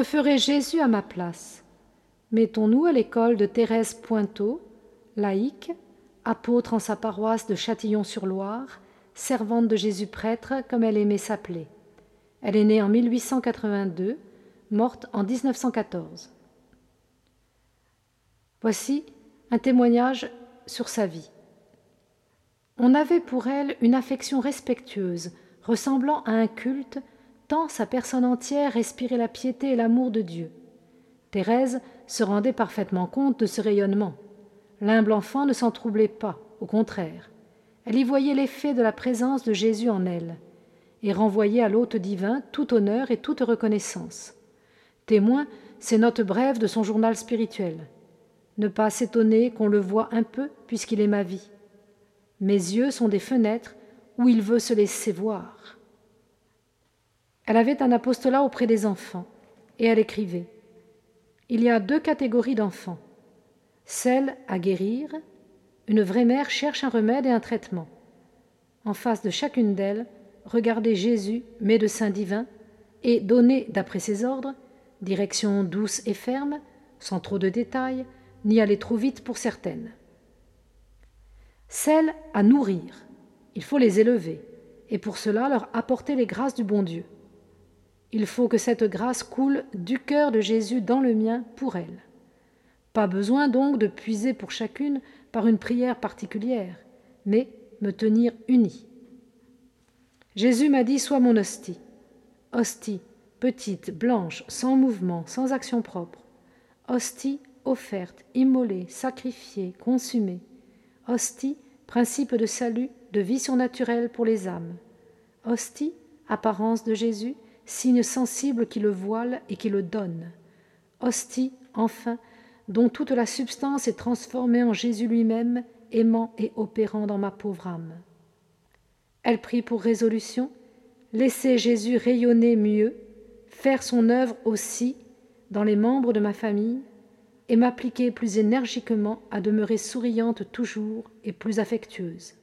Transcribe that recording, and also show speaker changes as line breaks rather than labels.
Que ferait Jésus à ma place? Mettons-nous à l'école de Thérèse Pointeau, laïque, apôtre en sa paroisse de Châtillon-sur-Loire, servante de Jésus prêtre comme elle aimait s'appeler. Elle est née en 1882, morte en 1914. Voici un témoignage sur sa vie. On avait pour elle une affection respectueuse, ressemblant à un culte, tant sa personne entière respirait la piété et l'amour de Dieu. Thérèse se rendait parfaitement compte de ce rayonnement. L'humble enfant ne s'en troublait pas, au contraire. Elle y voyait l'effet de la présence de Jésus en elle, et renvoyait à l'hôte divin tout honneur et toute reconnaissance. Témoin ces notes brèves de son journal spirituel. Ne pas s'étonner qu'on le voit un peu, puisqu'il est ma vie. Mes yeux sont des fenêtres où il veut se laisser voir. Elle avait un apostolat auprès des enfants, et elle écrivait Il y a deux catégories d'enfants celle à guérir, une vraie mère cherche un remède et un traitement. En face de chacune d'elles, regardez Jésus, médecin divin, et donnez, d'après ses ordres, direction douce et ferme, sans trop de détails, ni aller trop vite pour certaines. Celle à nourrir, il faut les élever, et pour cela leur apporter les grâces du bon Dieu. Il faut que cette grâce coule du cœur de Jésus dans le mien pour elles. Pas besoin donc de puiser pour chacune par une prière particulière, mais me tenir unie. Jésus m'a dit Sois mon hostie. Hostie, petite, blanche, sans mouvement, sans action propre. Hostie, offerte, immolée, sacrifiée, consumée. Hostie, principe de salut, de vie surnaturelle pour les âmes. Hostie, apparence de Jésus, signe sensible qui le voile et qui le donne. Hostie, enfin, dont toute la substance est transformée en Jésus lui-même, aimant et opérant dans ma pauvre âme. Elle prit pour résolution laisser Jésus rayonner mieux, faire son œuvre aussi dans les membres de ma famille, et m'appliquer plus énergiquement à demeurer souriante toujours et plus affectueuse.